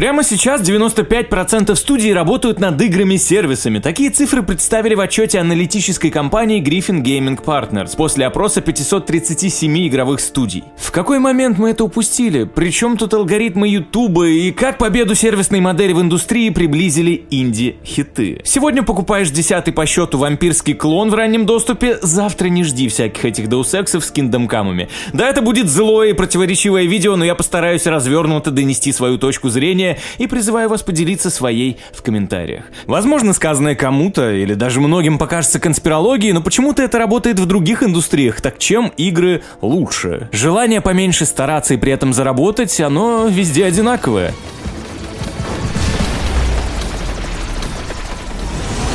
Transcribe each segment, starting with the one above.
Прямо сейчас 95% студий работают над играми-сервисами. Такие цифры представили в отчете аналитической компании Griffin Gaming Partners после опроса 537 игровых студий. В какой момент мы это упустили? Причем тут алгоритмы YouTube и как победу сервисной модели в индустрии приблизили инди-хиты? Сегодня покупаешь десятый по счету вампирский клон в раннем доступе, завтра не жди всяких этих деусексов с киндомкамами. Да, это будет злое и противоречивое видео, но я постараюсь развернуто донести свою точку зрения и призываю вас поделиться своей в комментариях. Возможно, сказанное кому-то или даже многим покажется конспирологией, но почему-то это работает в других индустриях, так чем игры лучше? Желание поменьше стараться и при этом заработать, оно везде одинаковое.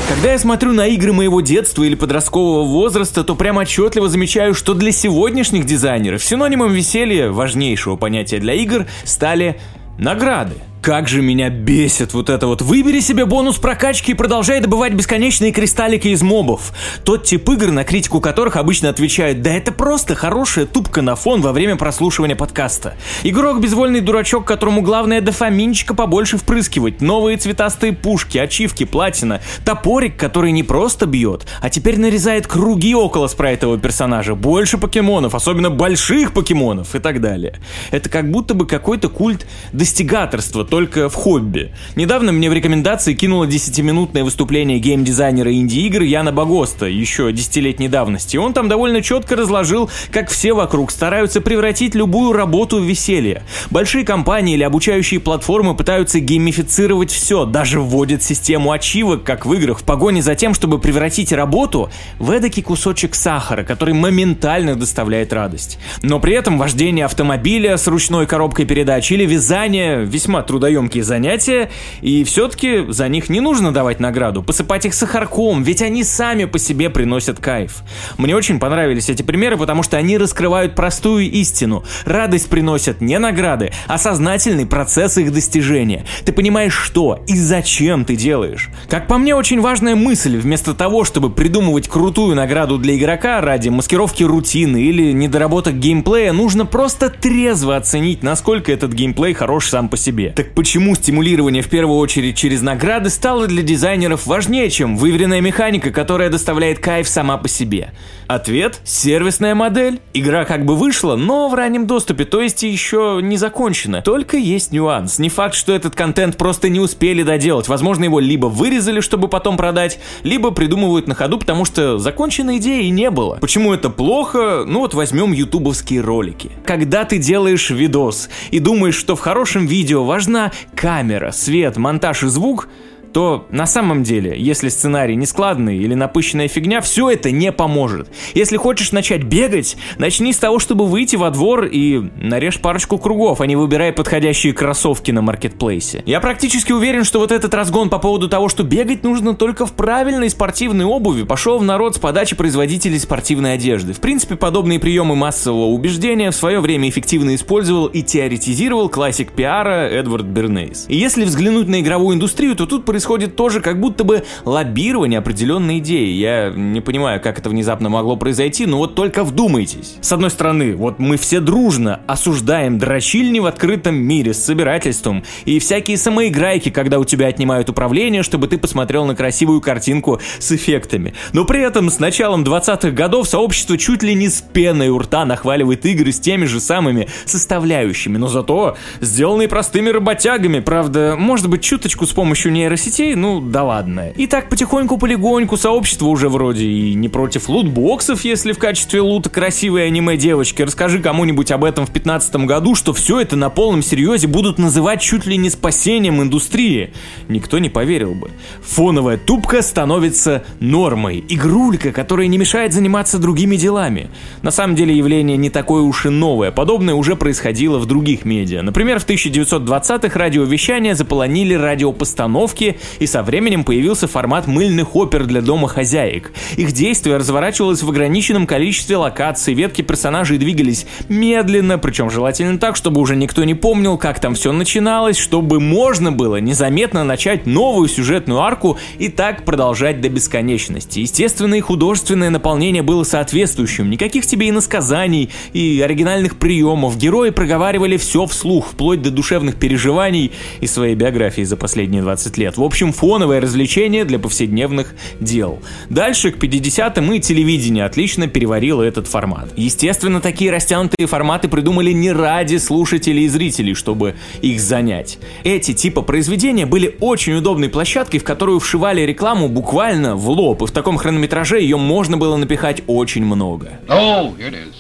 Когда я смотрю на игры моего детства или подросткового возраста, то прямо отчетливо замечаю, что для сегодняшних дизайнеров синонимом веселья, важнейшего понятия для игр, стали награды. Как же меня бесит вот это вот. Выбери себе бонус прокачки и продолжай добывать бесконечные кристаллики из мобов. Тот тип игр, на критику которых обычно отвечают, да это просто хорошая тупка на фон во время прослушивания подкаста. Игрок безвольный дурачок, которому главное дофаминчика побольше впрыскивать, новые цветастые пушки, ачивки, платина, топорик, который не просто бьет, а теперь нарезает круги около спрайтового персонажа, больше покемонов, особенно больших покемонов и так далее. Это как будто бы какой-то культ достигаторства, только в хобби. Недавно мне в рекомендации кинуло 10-минутное выступление геймдизайнера инди-игр Яна Багоста, еще десятилетней давности. Он там довольно четко разложил, как все вокруг стараются превратить любую работу в веселье. Большие компании или обучающие платформы пытаются геймифицировать все, даже вводят систему ачивок, как в играх, в погоне за тем, чтобы превратить работу в эдакий кусочек сахара, который моментально доставляет радость. Но при этом вождение автомобиля с ручной коробкой передач или вязание весьма трудно трудоемкие занятия, и все-таки за них не нужно давать награду, посыпать их сахарком, ведь они сами по себе приносят кайф. Мне очень понравились эти примеры, потому что они раскрывают простую истину. Радость приносят не награды, а сознательный процесс их достижения. Ты понимаешь, что и зачем ты делаешь. Как по мне, очень важная мысль, вместо того, чтобы придумывать крутую награду для игрока ради маскировки рутины или недоработок геймплея, нужно просто трезво оценить, насколько этот геймплей хорош сам по себе. Так почему стимулирование в первую очередь через награды стало для дизайнеров важнее, чем выверенная механика, которая доставляет кайф сама по себе? Ответ – сервисная модель. Игра как бы вышла, но в раннем доступе, то есть еще не закончена. Только есть нюанс. Не факт, что этот контент просто не успели доделать. Возможно, его либо вырезали, чтобы потом продать, либо придумывают на ходу, потому что законченной идеи не было. Почему это плохо? Ну вот возьмем ютубовские ролики. Когда ты делаешь видос и думаешь, что в хорошем видео важна камера, свет, монтаж и звук, то на самом деле, если сценарий не складный или напыщенная фигня, все это не поможет. Если хочешь начать бегать, начни с того, чтобы выйти во двор и нарежь парочку кругов, а не выбирай подходящие кроссовки на маркетплейсе. Я практически уверен, что вот этот разгон по поводу того, что бегать нужно только в правильной спортивной обуви, пошел в народ с подачи производителей спортивной одежды. В принципе, подобные приемы массового убеждения в свое время эффективно использовал и теоретизировал классик пиара Эдвард Бернейс. И если взглянуть на игровую индустрию, то тут происходит происходит тоже как будто бы лоббирование определенной идеи. Я не понимаю, как это внезапно могло произойти, но вот только вдумайтесь. С одной стороны, вот мы все дружно осуждаем дрочильни в открытом мире с собирательством и всякие самоиграйки, когда у тебя отнимают управление, чтобы ты посмотрел на красивую картинку с эффектами. Но при этом с началом 20-х годов сообщество чуть ли не с пеной у рта нахваливает игры с теми же самыми составляющими, но зато сделанные простыми работягами, правда, может быть чуточку с помощью нейросети детей, ну да ладно. И так потихоньку-полегоньку сообщество уже вроде и не против лутбоксов, если в качестве лута красивые аниме-девочки. Расскажи кому-нибудь об этом в 15 году, что все это на полном серьезе будут называть чуть ли не спасением индустрии. Никто не поверил бы. Фоновая тупка становится нормой. Игрулька, которая не мешает заниматься другими делами. На самом деле явление не такое уж и новое. Подобное уже происходило в других медиа. Например, в 1920-х радиовещание заполонили радиопостановки и со временем появился формат мыльных опер для дома хозяек. Их действие разворачивалось в ограниченном количестве локаций, ветки персонажей двигались медленно, причем желательно так, чтобы уже никто не помнил, как там все начиналось, чтобы можно было незаметно начать новую сюжетную арку и так продолжать до бесконечности. Естественно, и художественное наполнение было соответствующим, никаких тебе иносказаний и оригинальных приемов, герои проговаривали все вслух, вплоть до душевных переживаний и своей биографии за последние 20 лет. В общем, фоновое развлечение для повседневных дел. Дальше, к 50-м, и телевидение отлично переварило этот формат. Естественно, такие растянутые форматы придумали не ради слушателей и зрителей, чтобы их занять. Эти типа произведения были очень удобной площадкой, в которую вшивали рекламу буквально в лоб, и в таком хронометраже ее можно было напихать очень много. Oh, here it is.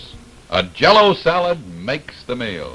A jello salad.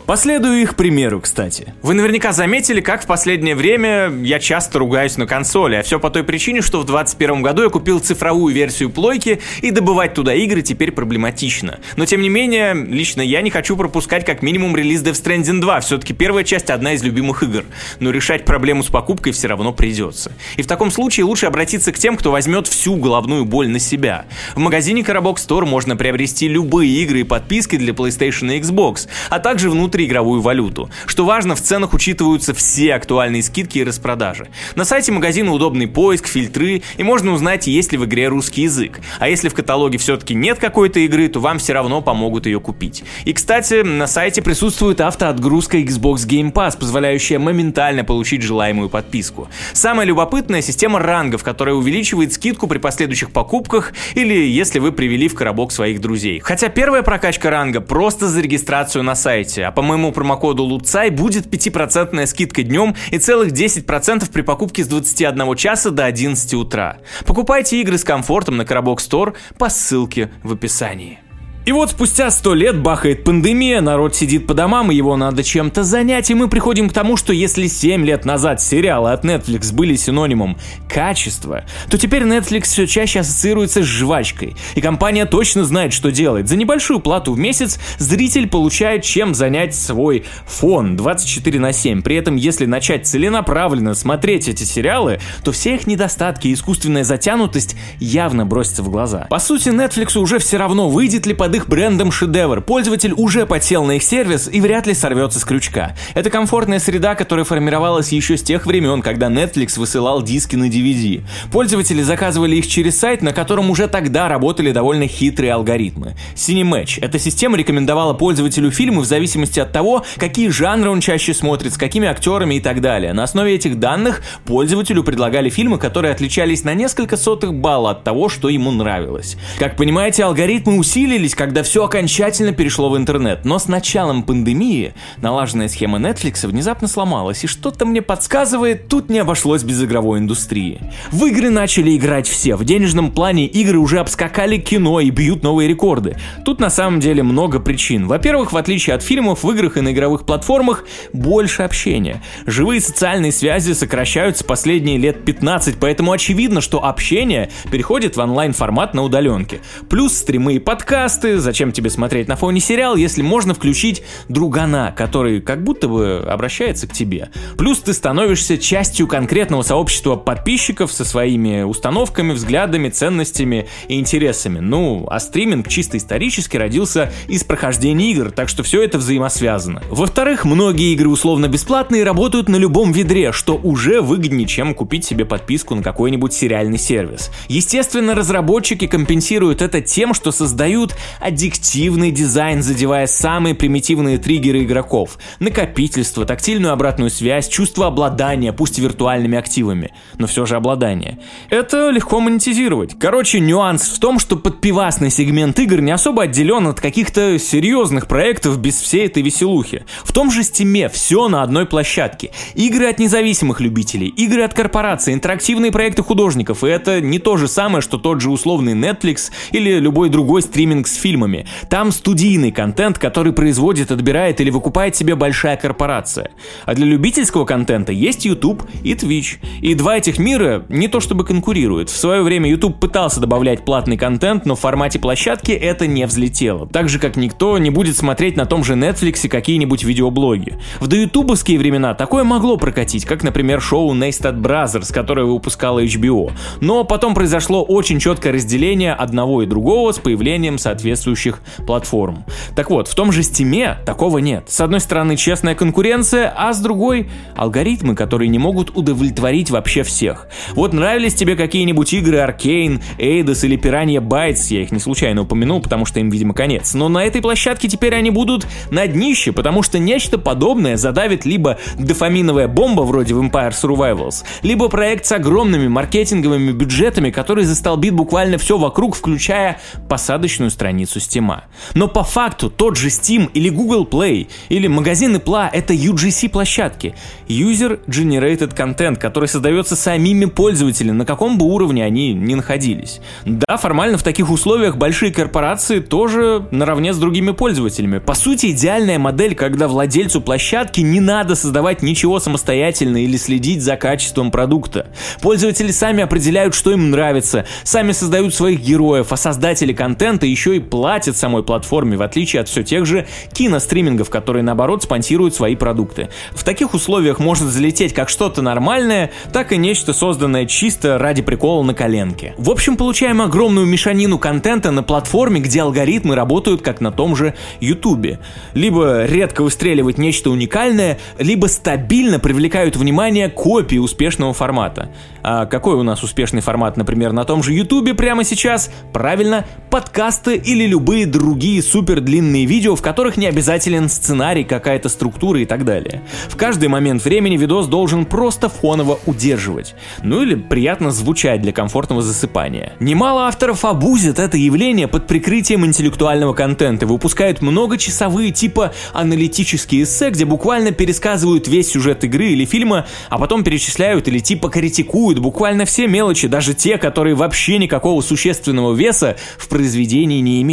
Последую их примеру, кстати. Вы наверняка заметили, как в последнее время я часто ругаюсь на консоли, а все по той причине, что в 2021 году я купил цифровую версию плойки, и добывать туда игры теперь проблематично. Но тем не менее, лично я не хочу пропускать как минимум релиз Death Stranding 2, все-таки первая часть одна из любимых игр, но решать проблему с покупкой все равно придется. И в таком случае лучше обратиться к тем, кто возьмет всю головную боль на себя. В магазине Carabox Store можно приобрести любые игры и подписки для PlayStation и Xbox, а также внутриигровую валюту. Что важно, в ценах учитываются все актуальные скидки и распродажи. На сайте магазина удобный поиск, фильтры, и можно узнать, есть ли в игре русский язык. А если в каталоге все-таки нет какой-то игры, то вам все равно помогут ее купить. И, кстати, на сайте присутствует автоотгрузка Xbox Game Pass, позволяющая моментально получить желаемую подписку. Самая любопытная система рангов, которая увеличивает скидку при последующих покупках или если вы привели в коробок своих друзей. Хотя первая прокачка ранга просто за регистрацию на сайте, а по моему промокоду LUTSAI будет 5% скидка днем и целых 10% при покупке с 21 часа до 11 утра. Покупайте игры с комфортом на Коробок Store по ссылке в описании. И вот спустя сто лет бахает пандемия, народ сидит по домам, и его надо чем-то занять, и мы приходим к тому, что если 7 лет назад сериалы от Netflix были синонимом качества, то теперь Netflix все чаще ассоциируется с жвачкой, и компания точно знает, что делает. За небольшую плату в месяц зритель получает чем занять свой фон 24 на 7. При этом, если начать целенаправленно смотреть эти сериалы, то все их недостатки и искусственная затянутость явно бросятся в глаза. По сути, Netflix уже все равно, выйдет ли под их брендом шедевр. Пользователь уже подсел на их сервис и вряд ли сорвется с крючка. Это комфортная среда, которая формировалась еще с тех времен, когда Netflix высылал диски на DVD. Пользователи заказывали их через сайт, на котором уже тогда работали довольно хитрые алгоритмы. Cinematch. Эта система рекомендовала пользователю фильмы в зависимости от того, какие жанры он чаще смотрит, с какими актерами и так далее. На основе этих данных пользователю предлагали фильмы, которые отличались на несколько сотых балла от того, что ему нравилось. Как понимаете, алгоритмы усилились, когда все окончательно перешло в интернет. Но с началом пандемии налаженная схема Netflix внезапно сломалась, и что-то мне подсказывает, тут не обошлось без игровой индустрии. В игры начали играть все. В денежном плане игры уже обскакали кино и бьют новые рекорды. Тут на самом деле много причин. Во-первых, в отличие от фильмов, в играх и на игровых платформах больше общения. Живые социальные связи сокращаются последние лет 15, поэтому очевидно, что общение переходит в онлайн-формат на удаленке. Плюс стримы и подкасты, зачем тебе смотреть на фоне сериал, если можно включить другана, который как будто бы обращается к тебе. Плюс ты становишься частью конкретного сообщества подписчиков со своими установками, взглядами, ценностями и интересами. Ну, а стриминг чисто исторически родился из прохождения игр, так что все это взаимосвязано. Во-вторых, многие игры условно бесплатные работают на любом ведре, что уже выгоднее, чем купить себе подписку на какой-нибудь сериальный сервис. Естественно, разработчики компенсируют это тем, что создают аддиктивный дизайн, задевая самые примитивные триггеры игроков. Накопительство, тактильную обратную связь, чувство обладания, пусть и виртуальными активами, но все же обладание. Это легко монетизировать. Короче, нюанс в том, что подпивасный сегмент игр не особо отделен от каких-то серьезных проектов без всей этой веселухи. В том же Steam е все на одной площадке. Игры от независимых любителей, игры от корпораций, интерактивные проекты художников, и это не то же самое, что тот же условный Netflix или любой другой стриминг с фильмом фильмами. Там студийный контент, который производит, отбирает или выкупает себе большая корпорация. А для любительского контента есть YouTube и Twitch. И два этих мира не то чтобы конкурируют. В свое время YouTube пытался добавлять платный контент, но в формате площадки это не взлетело. Так же, как никто не будет смотреть на том же Netflix какие-нибудь видеоблоги. В доютубовские времена такое могло прокатить, как, например, шоу Neistat Brothers, которое выпускала HBO. Но потом произошло очень четкое разделение одного и другого с появлением соответствующих платформ. Так вот, в том же Steam такого нет. С одной стороны, честная конкуренция, а с другой — алгоритмы, которые не могут удовлетворить вообще всех. Вот нравились тебе какие-нибудь игры Arcane, Eidos или Piranha Bytes, я их не случайно упомянул, потому что им, видимо, конец. Но на этой площадке теперь они будут на днище, потому что нечто подобное задавит либо дофаминовая бомба вроде Vampire Survivals, либо проект с огромными маркетинговыми бюджетами, который застолбит буквально все вокруг, включая посадочную страницу Steam. Но по факту тот же Steam или Google Play или магазин Apple это UGC площадки. User Generated Content, который создается самими пользователями, на каком бы уровне они ни находились. Да, формально в таких условиях большие корпорации тоже наравне с другими пользователями. По сути, идеальная модель, когда владельцу площадки не надо создавать ничего самостоятельно или следить за качеством продукта. Пользователи сами определяют, что им нравится, сами создают своих героев, а создатели контента еще и платят самой платформе, в отличие от все тех же киностримингов, которые наоборот спонсируют свои продукты. В таких условиях может залететь как что-то нормальное, так и нечто созданное чисто ради прикола на коленке. В общем, получаем огромную мешанину контента на платформе, где алгоритмы работают как на том же YouTube. Либо редко выстреливает нечто уникальное, либо стабильно привлекают внимание копии успешного формата. А какой у нас успешный формат, например, на том же YouTube прямо сейчас? Правильно, подкасты или любые другие супер длинные видео, в которых не обязателен сценарий, какая-то структура и так далее. В каждый момент времени видос должен просто фоново удерживать. Ну или приятно звучать для комфортного засыпания. Немало авторов обузят это явление под прикрытием интеллектуального контента, выпускают многочасовые типа аналитические эссе, где буквально пересказывают весь сюжет игры или фильма, а потом перечисляют или типа критикуют буквально все мелочи, даже те, которые вообще никакого существенного веса в произведении не имеют.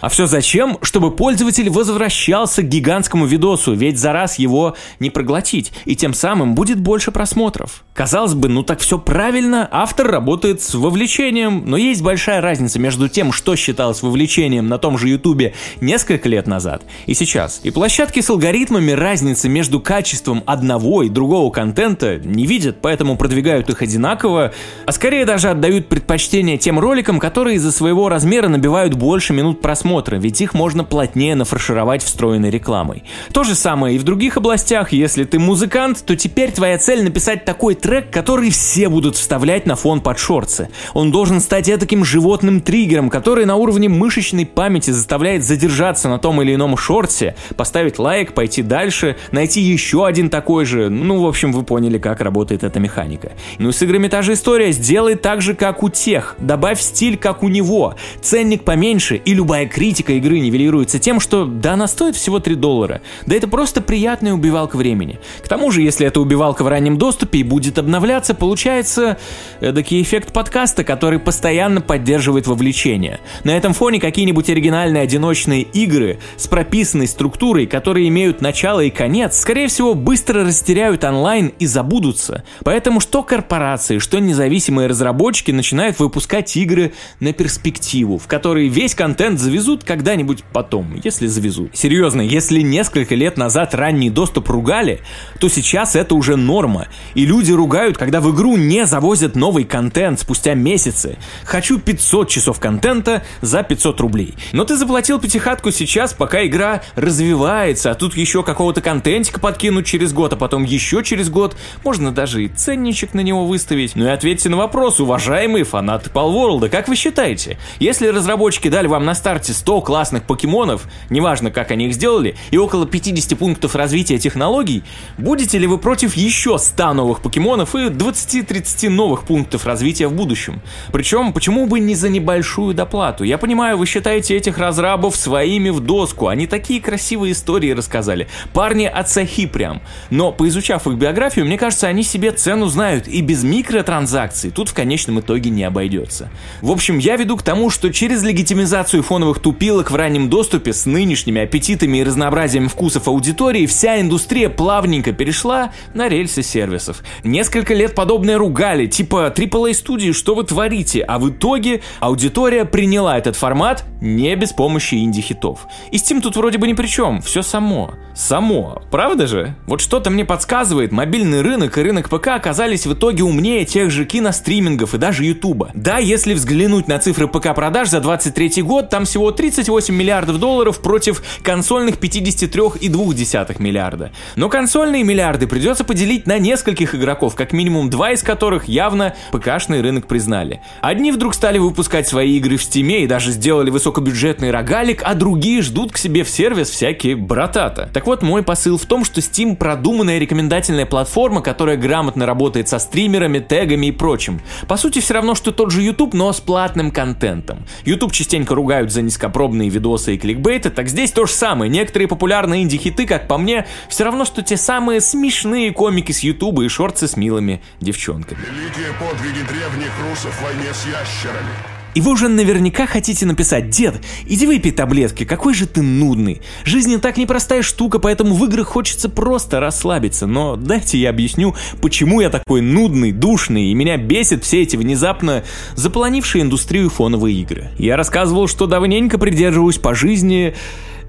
А все зачем? Чтобы пользователь возвращался к гигантскому видосу, ведь за раз его не проглотить, и тем самым будет больше просмотров. Казалось бы, ну так все правильно, автор работает с вовлечением, но есть большая разница между тем, что считалось вовлечением на том же ютубе несколько лет назад и сейчас. И площадки с алгоритмами разницы между качеством одного и другого контента не видят, поэтому продвигают их одинаково, а скорее даже отдают предпочтение тем роликам, которые из-за своего размера набивают больше минут просмотра, ведь их можно плотнее нафаршировать встроенной рекламой. То же самое и в других областях, если ты музыкант, то теперь твоя цель написать такой трек, который все будут вставлять на фон под шорцы. Он должен стать таким животным триггером, который на уровне мышечной памяти заставляет задержаться на том или ином шорте, поставить лайк, пойти дальше, найти еще один такой же. Ну, в общем, вы поняли, как работает эта механика. Ну и с играми та же история. Сделай так же, как у тех. Добавь стиль, как у него. Ценник поменьше, и любая критика игры нивелируется тем, что да, она стоит всего 3 доллара. Да это просто приятная убивалка времени. К тому же, если эта убивалка в раннем доступе и будет обновляться, получается эдакий эффект подкаста, который постоянно поддерживает вовлечение. На этом фоне какие-нибудь оригинальные одиночные игры с прописанной структурой, которые имеют начало и конец, скорее всего, быстро растеряют онлайн и забудутся. Поэтому что корпорации, что независимые разработчики начинают выпускать игры на перспективу, в которые весь контент завезут когда-нибудь потом, если завезут. Серьезно, если несколько лет назад ранний доступ ругали, то сейчас это уже норма. И люди ругают, когда в игру не завозят новый контент спустя месяцы. Хочу 500 часов контента за 500 рублей. Но ты заплатил пятихатку сейчас, пока игра развивается, а тут еще какого-то контентика подкинуть через год, а потом еще через год. Можно даже и ценничек на него выставить. Ну и ответьте на вопрос, уважаемые фанаты Palworld, как вы считаете, если разработчики дали вам на старте 100 классных покемонов, неважно как они их сделали, и около 50 пунктов развития технологий, будете ли вы против еще 100 новых покемонов и 20-30 новых пунктов развития в будущем? Причем, почему бы не за небольшую доплату? Я понимаю, вы считаете этих разрабов своими в доску, они такие красивые истории рассказали. Парни от сахи прям. Но поизучав их биографию, мне кажется, они себе цену знают и без микротранзакций тут в конечном итоге не обойдется. В общем, я веду к тому, что через легитимизацию эволюцию фоновых тупилок в раннем доступе с нынешними аппетитами и разнообразием вкусов аудитории вся индустрия плавненько перешла на рельсы сервисов. Несколько лет подобное ругали, типа AAA студии, что вы творите, а в итоге аудитория приняла этот формат не без помощи инди-хитов. И Steam тут вроде бы ни при чем, все само. Само, правда же? Вот что-то мне подсказывает, мобильный рынок и рынок ПК оказались в итоге умнее тех же киностримингов и даже Ютуба. Да, если взглянуть на цифры ПК продаж за 23 год, там всего 38 миллиардов долларов против консольных 53,2 миллиарда. Но консольные миллиарды придется поделить на нескольких игроков, как минимум два из которых явно ПКшный рынок признали. Одни вдруг стали выпускать свои игры в Стиме и даже сделали высокобюджетный рогалик, а другие ждут к себе в сервис всякие братата. Так вот, мой посыл в том, что Steam продуманная рекомендательная платформа, которая грамотно работает со стримерами, тегами и прочим. По сути, все равно, что тот же YouTube, но с платным контентом. YouTube частенько ругают за низкопробные видосы и кликбейты, так здесь то же самое. Некоторые популярные инди-хиты, как по мне, все равно, что те самые смешные комики с YouTube и шорты с милыми девчонками. Великие подвиги древних русов в войне с ящерами. И вы уже наверняка хотите написать «Дед, иди выпей таблетки, какой же ты нудный». Жизнь так непростая штука, поэтому в играх хочется просто расслабиться. Но дайте я объясню, почему я такой нудный, душный, и меня бесит все эти внезапно заполонившие индустрию фоновые игры. Я рассказывал, что давненько придерживаюсь по жизни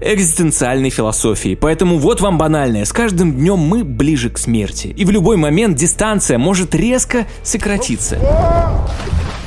экзистенциальной философии. Поэтому вот вам банальное. С каждым днем мы ближе к смерти. И в любой момент дистанция может резко сократиться.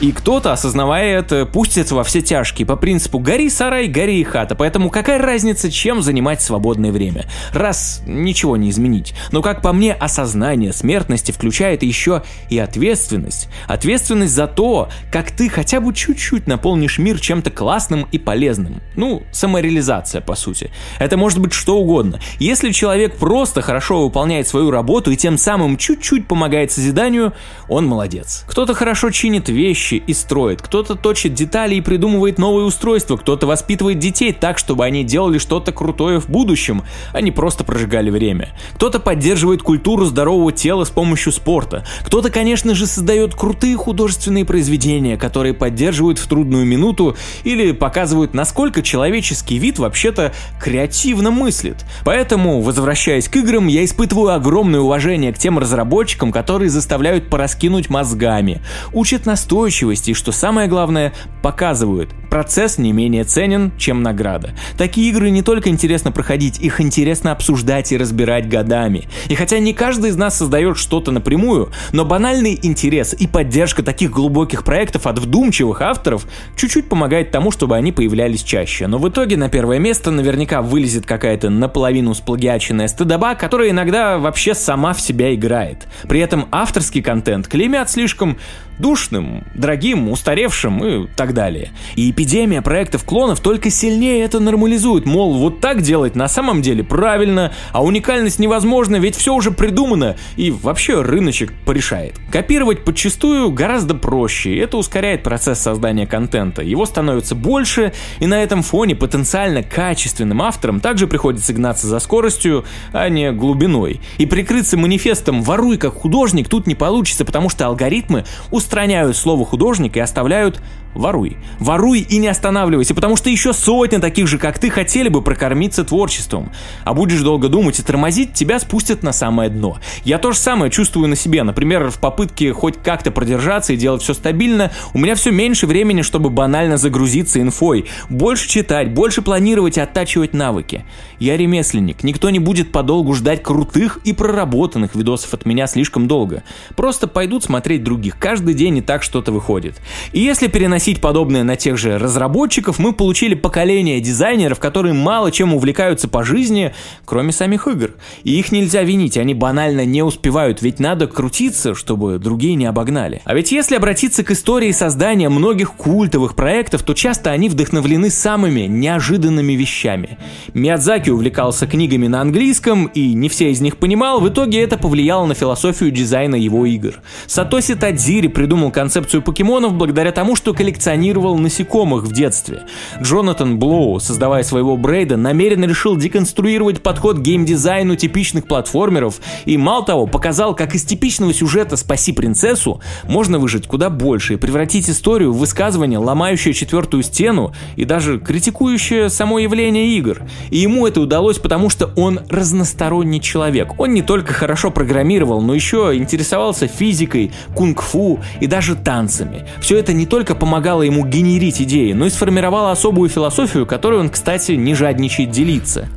И кто-то, осознавая это, пустится во все тяжкие по принципу «гори сарай, гори и хата». Поэтому какая разница, чем занимать свободное время? Раз ничего не изменить. Но как по мне, осознание смертности включает еще и ответственность. Ответственность за то, как ты хотя бы чуть-чуть наполнишь мир чем-то классным и полезным. Ну, самореализация, по сути. Это может быть что угодно. Если человек просто хорошо выполняет свою работу и тем самым чуть-чуть помогает созиданию, он молодец. Кто-то хорошо чинит вещи, вещи и строит, кто-то точит детали и придумывает новые устройства, кто-то воспитывает детей так, чтобы они делали что-то крутое в будущем, а не просто прожигали время. Кто-то поддерживает культуру здорового тела с помощью спорта. Кто-то, конечно же, создает крутые художественные произведения, которые поддерживают в трудную минуту или показывают, насколько человеческий вид вообще-то креативно мыслит. Поэтому, возвращаясь к играм, я испытываю огромное уважение к тем разработчикам, которые заставляют пораскинуть мозгами, учат настойчиво устойчивости и, что самое главное, показывают, процесс не менее ценен, чем награда. Такие игры не только интересно проходить, их интересно обсуждать и разбирать годами. И хотя не каждый из нас создает что-то напрямую, но банальный интерес и поддержка таких глубоких проектов от вдумчивых авторов чуть-чуть помогает тому, чтобы они появлялись чаще. Но в итоге на первое место наверняка вылезет какая-то наполовину сплагиаченная стыдоба, которая иногда вообще сама в себя играет. При этом авторский контент клеймят слишком душным, дорогим, устаревшим и так далее. И эпидемия проектов клонов только сильнее это нормализует, мол, вот так делать на самом деле правильно, а уникальность невозможна, ведь все уже придумано, и вообще рыночек порешает. Копировать подчастую гораздо проще, это ускоряет процесс создания контента. Его становится больше, и на этом фоне потенциально качественным авторам также приходится гнаться за скоростью, а не глубиной. И прикрыться манифестом «воруй как художник» тут не получится, потому что алгоритмы устраняют слово художник и оставляют воруй. Воруй и не останавливайся, потому что еще сотни таких же, как ты, хотели бы прокормиться творчеством. А будешь долго думать и тормозить, тебя спустят на самое дно. Я то же самое чувствую на себе. Например, в попытке хоть как-то продержаться и делать все стабильно, у меня все меньше времени, чтобы банально загрузиться инфой. Больше читать, больше планировать и оттачивать навыки. Я ремесленник. Никто не будет подолгу ждать крутых и проработанных видосов от меня слишком долго. Просто пойдут смотреть других. Каждый день и так что-то выходит. И если переносить подобное на тех же разработчиков, мы получили поколение дизайнеров, которые мало чем увлекаются по жизни, кроме самих игр. И их нельзя винить, они банально не успевают, ведь надо крутиться, чтобы другие не обогнали. А ведь если обратиться к истории создания многих культовых проектов, то часто они вдохновлены самыми неожиданными вещами. Миядзаки увлекался книгами на английском, и не все из них понимал, в итоге это повлияло на философию дизайна его игр. Сатоси Тадзири придумал концепцию покемонов благодаря тому, что коллектив коллекционировал насекомых в детстве. Джонатан Блоу, создавая своего Брейда, намеренно решил деконструировать подход к геймдизайну типичных платформеров и, мало того, показал, как из типичного сюжета «Спаси принцессу» можно выжить куда больше и превратить историю в высказывание, ломающее четвертую стену и даже критикующее само явление игр. И ему это удалось, потому что он разносторонний человек. Он не только хорошо программировал, но еще интересовался физикой, кунг-фу и даже танцами. Все это не только помогало ему генерить идеи, но и сформировало особую философию, которой он, кстати, не жадничает делиться.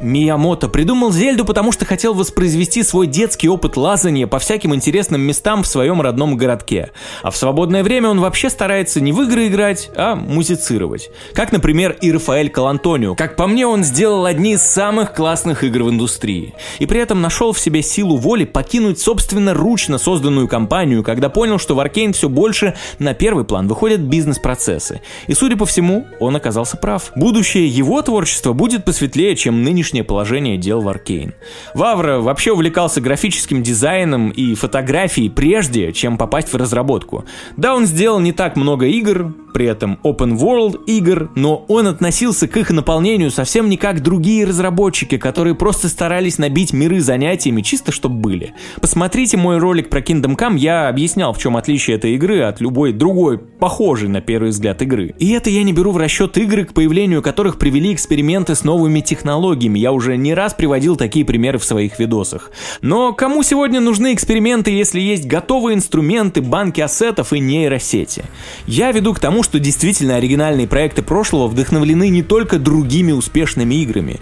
Миямото придумал Зельду, потому что хотел воспроизвести свой детский опыт лазания по всяким интересным местам в своем родном городке. А в свободное время он вообще старается не в игры играть, а музицировать. Как, например, и Рафаэль Калантонио. Как по мне, он сделал одни из самых классных игр в индустрии. И при этом нашел в себе силу воли покинуть собственно ручно созданную компанию, когда понял, что в Аркейн все больше на первый план выходят бизнес-процессы. И, судя по всему, он оказался прав. Будущее его творчества будет посветлее, чем нынешнее нынешнее положение дел в Аркейн. Вавра вообще увлекался графическим дизайном и фотографией прежде, чем попасть в разработку. Да, он сделал не так много игр, при этом open world игр, но он относился к их наполнению совсем не как другие разработчики, которые просто старались набить миры занятиями чисто чтобы были. Посмотрите мой ролик про Kingdom Come, я объяснял, в чем отличие этой игры от любой другой, похожей на первый взгляд игры. И это я не беру в расчет игры, к появлению которых привели эксперименты с новыми технологиями, я уже не раз приводил такие примеры в своих видосах. Но кому сегодня нужны эксперименты, если есть готовые инструменты, банки ассетов и нейросети? Я веду к тому, что действительно оригинальные проекты прошлого вдохновлены не только другими успешными играми.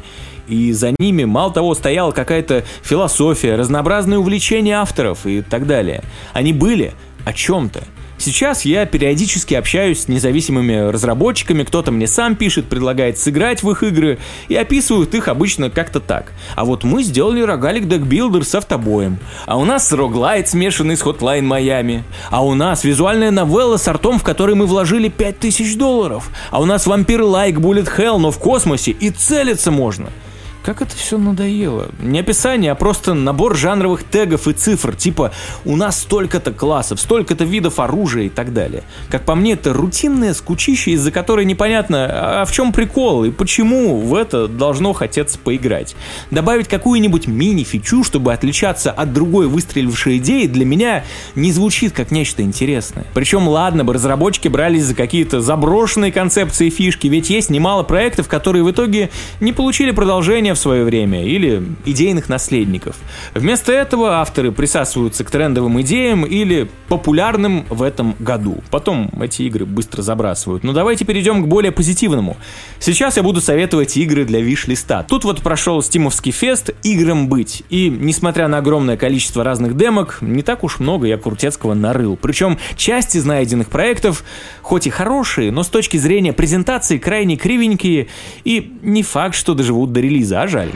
И за ними, мало того, стояла какая-то философия, разнообразные увлечения авторов и так далее. Они были о чем-то. Сейчас я периодически общаюсь с независимыми разработчиками, кто-то мне сам пишет, предлагает сыграть в их игры, и описывают их обычно как-то так. А вот мы сделали рогалик декбилдер с автобоем. А у нас роглайт, смешанный с Hotline Miami. А у нас визуальная новелла с артом, в который мы вложили 5000 долларов. А у нас вампир лайк Bullet Hell, но в космосе, и целиться можно. Как это все надоело. Не описание, а просто набор жанровых тегов и цифр, типа «у нас столько-то классов, столько-то видов оружия» и так далее. Как по мне, это рутинная скучища, из-за которой непонятно, а в чем прикол и почему в это должно хотеться поиграть. Добавить какую-нибудь мини-фичу, чтобы отличаться от другой выстрелившей идеи, для меня не звучит как нечто интересное. Причем, ладно бы, разработчики брались за какие-то заброшенные концепции и фишки, ведь есть немало проектов, которые в итоге не получили продолжения в свое время или идейных наследников. Вместо этого авторы присасываются к трендовым идеям или популярным в этом году. Потом эти игры быстро забрасывают. Но давайте перейдем к более позитивному. Сейчас я буду советовать игры для виш-листа. Тут вот прошел стимовский фест «Играм быть». И, несмотря на огромное количество разных демок, не так уж много я Крутецкого нарыл. Причем часть из найденных проектов, хоть и хорошие, но с точки зрения презентации крайне кривенькие и не факт, что доживут до релиза, а жаль.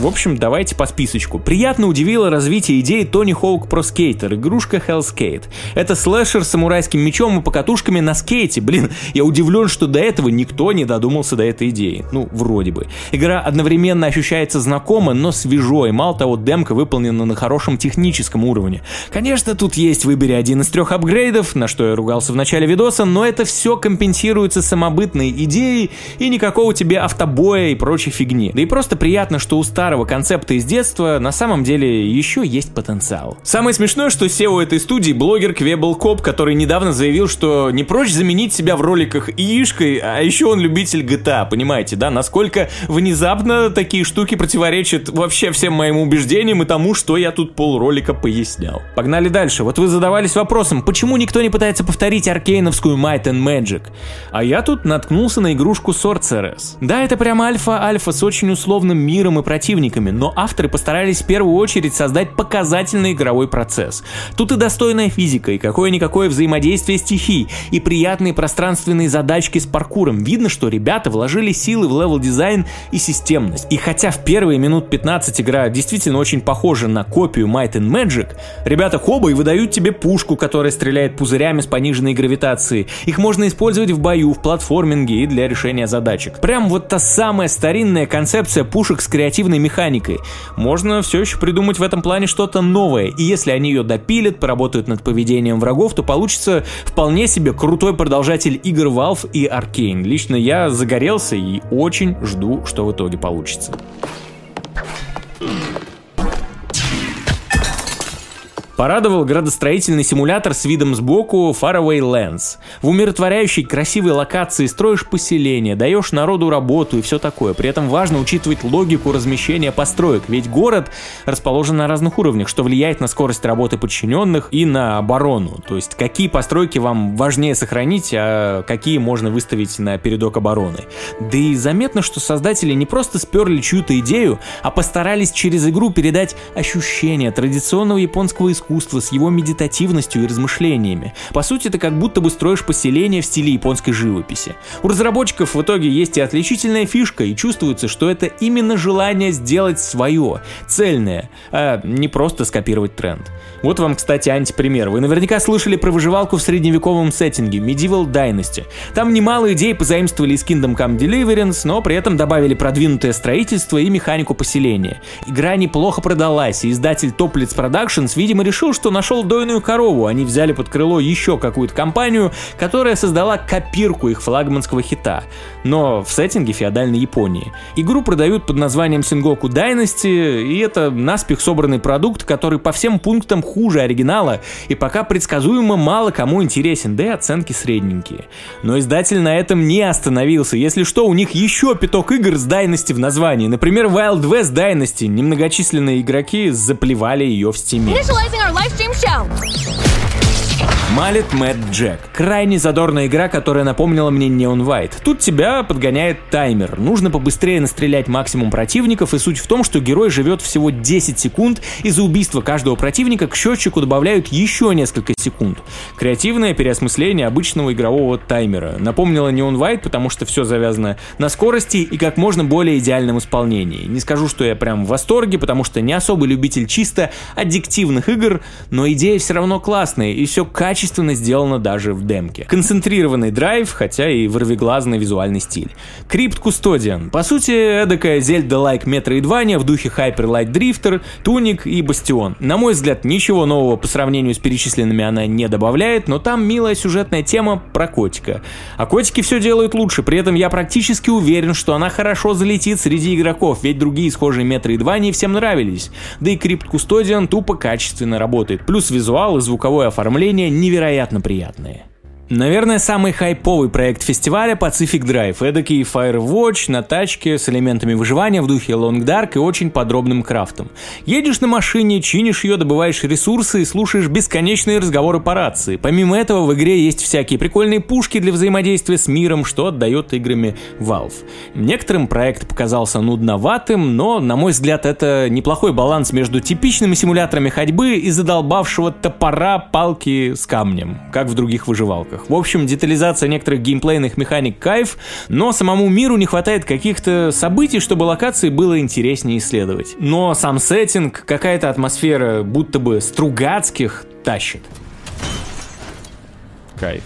В общем, давайте по списочку. Приятно удивило развитие идеи Тони Хоук про скейтер, игрушка Hellskate. Это слэшер с самурайским мечом и покатушками на скейте. Блин, я удивлен, что до этого никто не додумался до этой идеи. Ну, вроде бы. Игра одновременно ощущается знакомо, но свежо, и мало того, демка выполнена на хорошем техническом уровне. Конечно, тут есть выбери один из трех апгрейдов, на что я ругался в начале видоса, но это все компенсируется самобытной идеей и никакого тебе автобоя и прочей фигни. Да и просто приятно, что у старых старого концепта из детства на самом деле еще есть потенциал. Самое смешное, что SEO этой студии блогер Квебл Коп, который недавно заявил, что не прочь заменить себя в роликах Ишкой, а еще он любитель GTA, понимаете, да, насколько внезапно такие штуки противоречат вообще всем моим убеждениям и тому, что я тут полролика пояснял. Погнали дальше. Вот вы задавались вопросом, почему никто не пытается повторить аркейновскую Might and Magic? А я тут наткнулся на игрушку Sorceress. Да, это прямо альфа-альфа с очень условным миром и противником, противниками, но авторы постарались в первую очередь создать показательный игровой процесс. Тут и достойная физика, и какое-никакое взаимодействие стихий, и приятные пространственные задачки с паркуром. Видно, что ребята вложили силы в левел-дизайн и системность. И хотя в первые минут 15 игра действительно очень похожа на копию Might and Magic, ребята хоба и выдают тебе пушку, которая стреляет пузырями с пониженной гравитацией. Их можно использовать в бою, в платформинге и для решения задачек. Прям вот та самая старинная концепция пушек с креативной механикой механикой. Можно все еще придумать в этом плане что-то новое, и если они ее допилят, поработают над поведением врагов, то получится вполне себе крутой продолжатель игр Valve и Arkane. Лично я загорелся и очень жду, что в итоге получится. Порадовал градостроительный симулятор с видом сбоку Faraway Lands. В умиротворяющей красивой локации строишь поселение, даешь народу работу и все такое. При этом важно учитывать логику размещения построек, ведь город расположен на разных уровнях, что влияет на скорость работы подчиненных и на оборону. То есть какие постройки вам важнее сохранить, а какие можно выставить на передок обороны. Да и заметно, что создатели не просто сперли чью-то идею, а постарались через игру передать ощущение традиционного японского искусства искусства с его медитативностью и размышлениями. По сути, ты как будто бы строишь поселение в стиле японской живописи. У разработчиков в итоге есть и отличительная фишка, и чувствуется, что это именно желание сделать свое, цельное, а не просто скопировать тренд. Вот вам, кстати, антипример. Вы наверняка слышали про выживалку в средневековом сеттинге Medieval Dynasty. Там немало идей позаимствовали из Kingdom Come Deliverance, но при этом добавили продвинутое строительство и механику поселения. Игра неплохо продалась, и издатель Toplitz Productions, видимо, решил решил, что нашел дойную корову. Они взяли под крыло еще какую-то компанию, которая создала копирку их флагманского хита, но в сеттинге феодальной Японии. Игру продают под названием Sengoku Dynasty, и это наспех собранный продукт, который по всем пунктам хуже оригинала и пока предсказуемо мало кому интересен, да и оценки средненькие. Но издатель на этом не остановился. Если что, у них еще пяток игр с Dynasty в названии. Например, Wild West Dynasty. Немногочисленные игроки заплевали ее в стиме. Малет Мэтт Джек. Крайне задорная игра, которая напомнила мне Neon White. Тут тебя подгоняет таймер. Нужно побыстрее настрелять максимум противников, и суть в том, что герой живет всего 10 секунд, и за убийство каждого противника к счетчику добавляют еще несколько секунд. Креативное переосмысление обычного игрового таймера. Напомнила Neon White, потому что все завязано на скорости и как можно более идеальном исполнении. Не скажу, что я прям в восторге, потому что не особый любитель чисто аддиктивных игр, но идея все равно классная, и все качественно качественно сделано даже в демке. Концентрированный драйв, хотя и вырвиглазный визуальный стиль. Crypt Custodian. По сути, эдакая Zelda-like Metroidvania в духе Hyper Light Drifter, Туник и Бастион. На мой взгляд, ничего нового по сравнению с перечисленными она не добавляет, но там милая сюжетная тема про котика. А котики все делают лучше, при этом я практически уверен, что она хорошо залетит среди игроков, ведь другие схожие Metroidvania всем нравились. Да и Crypt Custodian тупо качественно работает. Плюс визуал и звуковое оформление не невероятно приятные. Наверное, самый хайповый проект фестиваля Pacific Drive. Эдакий Firewatch на тачке с элементами выживания в духе Long Dark и очень подробным крафтом. Едешь на машине, чинишь ее, добываешь ресурсы и слушаешь бесконечные разговоры по рации. Помимо этого в игре есть всякие прикольные пушки для взаимодействия с миром, что отдает играми Valve. Некоторым проект показался нудноватым, но, на мой взгляд, это неплохой баланс между типичными симуляторами ходьбы и задолбавшего топора палки с камнем, как в других выживалках играх. В общем, детализация некоторых геймплейных механик кайф, но самому миру не хватает каких-то событий, чтобы локации было интереснее исследовать. Но сам сеттинг, какая-то атмосфера будто бы Стругацких тащит. Кайф.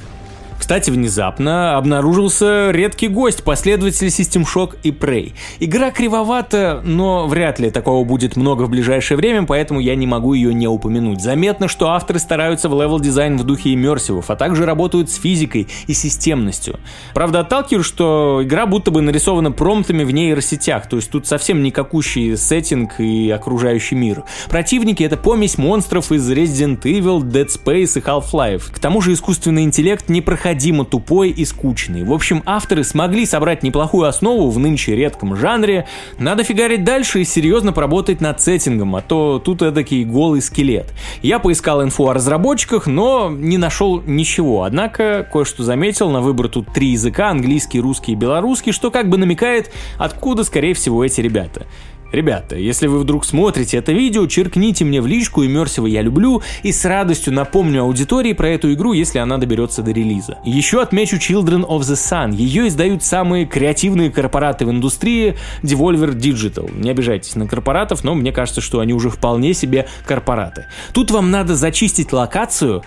Кстати, внезапно обнаружился редкий гость, последователь System Shock и Prey. Игра кривовата, но вряд ли такого будет много в ближайшее время, поэтому я не могу ее не упомянуть. Заметно, что авторы стараются в левел-дизайн в духе иммерсивов, а также работают с физикой и системностью. Правда, отталкивает, что игра будто бы нарисована промптами в нейросетях, то есть тут совсем никакущий сеттинг и окружающий мир. Противники — это помесь монстров из Resident Evil, Dead Space и Half-Life. К тому же искусственный интеллект не проходит непроходимо тупой и скучный. В общем, авторы смогли собрать неплохую основу в нынче редком жанре. Надо фигарить дальше и серьезно поработать над сеттингом, а то тут эдакий голый скелет. Я поискал инфу о разработчиках, но не нашел ничего. Однако, кое-что заметил, на выбор тут три языка, английский, русский и белорусский, что как бы намекает, откуда, скорее всего, эти ребята. Ребята, если вы вдруг смотрите это видео, черкните мне в личку и Мерсива я люблю и с радостью напомню аудитории про эту игру, если она доберется до релиза. Еще отмечу Children of the Sun. Ее издают самые креативные корпораты в индустрии Devolver Digital. Не обижайтесь на корпоратов, но мне кажется, что они уже вполне себе корпораты. Тут вам надо зачистить локацию,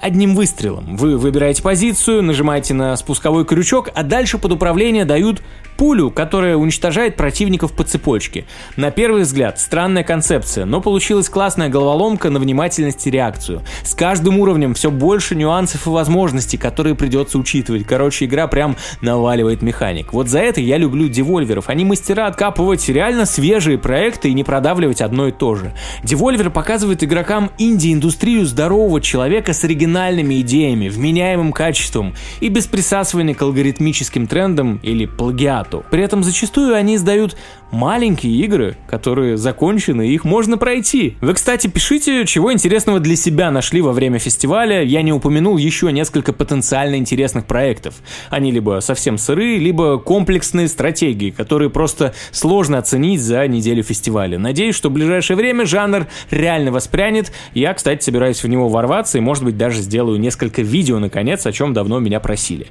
одним выстрелом. Вы выбираете позицию, нажимаете на спусковой крючок, а дальше под управление дают пулю, которая уничтожает противников по цепочке. На первый взгляд, странная концепция, но получилась классная головоломка на внимательность и реакцию. С каждым уровнем все больше нюансов и возможностей, которые придется учитывать. Короче, игра прям наваливает механик. Вот за это я люблю девольверов. Они мастера откапывать реально свежие проекты и не продавливать одно и то же. Devolver показывает игрокам инди-индустрию здорового человека с оригинальными идеями, вменяемым качеством и без присасывания к алгоритмическим трендам или плагиату. При этом зачастую они издают маленькие игры, которые закончены, и их можно пройти. Вы, кстати, пишите, чего интересного для себя нашли во время фестиваля. Я не упомянул еще несколько потенциально интересных проектов. Они либо совсем сырые, либо комплексные стратегии, которые просто сложно оценить за неделю фестиваля. Надеюсь, что в ближайшее время жанр реально воспрянет. Я, кстати, собираюсь в него ворваться и, может быть, даже сделаю несколько видео, наконец, о чем давно меня просили.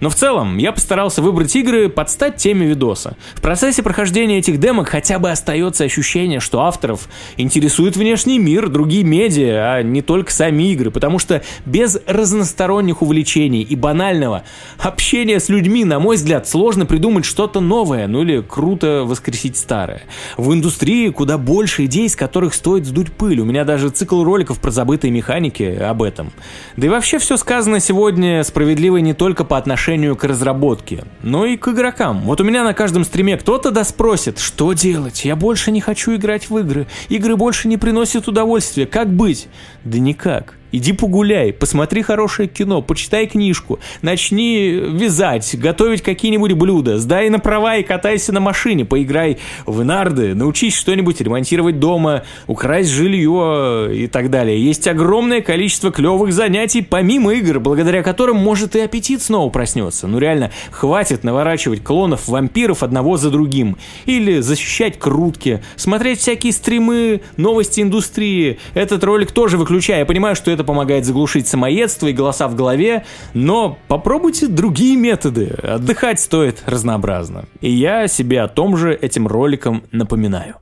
Но в целом, я постарался выбрать игры под стать теме видоса. В процессе прохождения этих демок хотя бы остается ощущение, что авторов интересует внешний мир, другие медиа, а не только сами игры, потому что без разносторонних увлечений и банального общения с людьми, на мой взгляд, сложно придумать что-то новое, ну или круто воскресить старое. В индустрии куда больше идей, с которых стоит сдуть пыль. У меня даже цикл роликов про забытые механики об этом. Да и вообще все сказано сегодня справедливо не только по отношению к разработке, но и к игрокам. Вот у меня на каждом стриме кто-то да спросит, что делать? Я больше не хочу играть в игры. Игры больше не приносят удовольствия. Как быть? Да никак. Иди погуляй, посмотри хорошее кино, почитай книжку, начни вязать, готовить какие-нибудь блюда, сдай на права и катайся на машине, поиграй в нарды, научись что-нибудь ремонтировать дома, украсть жилье и так далее. Есть огромное количество клевых занятий помимо игр, благодаря которым может и аппетит снова проснется. Ну реально, хватит наворачивать клонов вампиров одного за другим. Или защищать крутки, смотреть всякие стримы, новости индустрии. Этот ролик тоже выключаю, я понимаю, что это помогает заглушить самоедство и голоса в голове, но попробуйте другие методы. Отдыхать стоит разнообразно. И я себе о том же этим роликом напоминаю.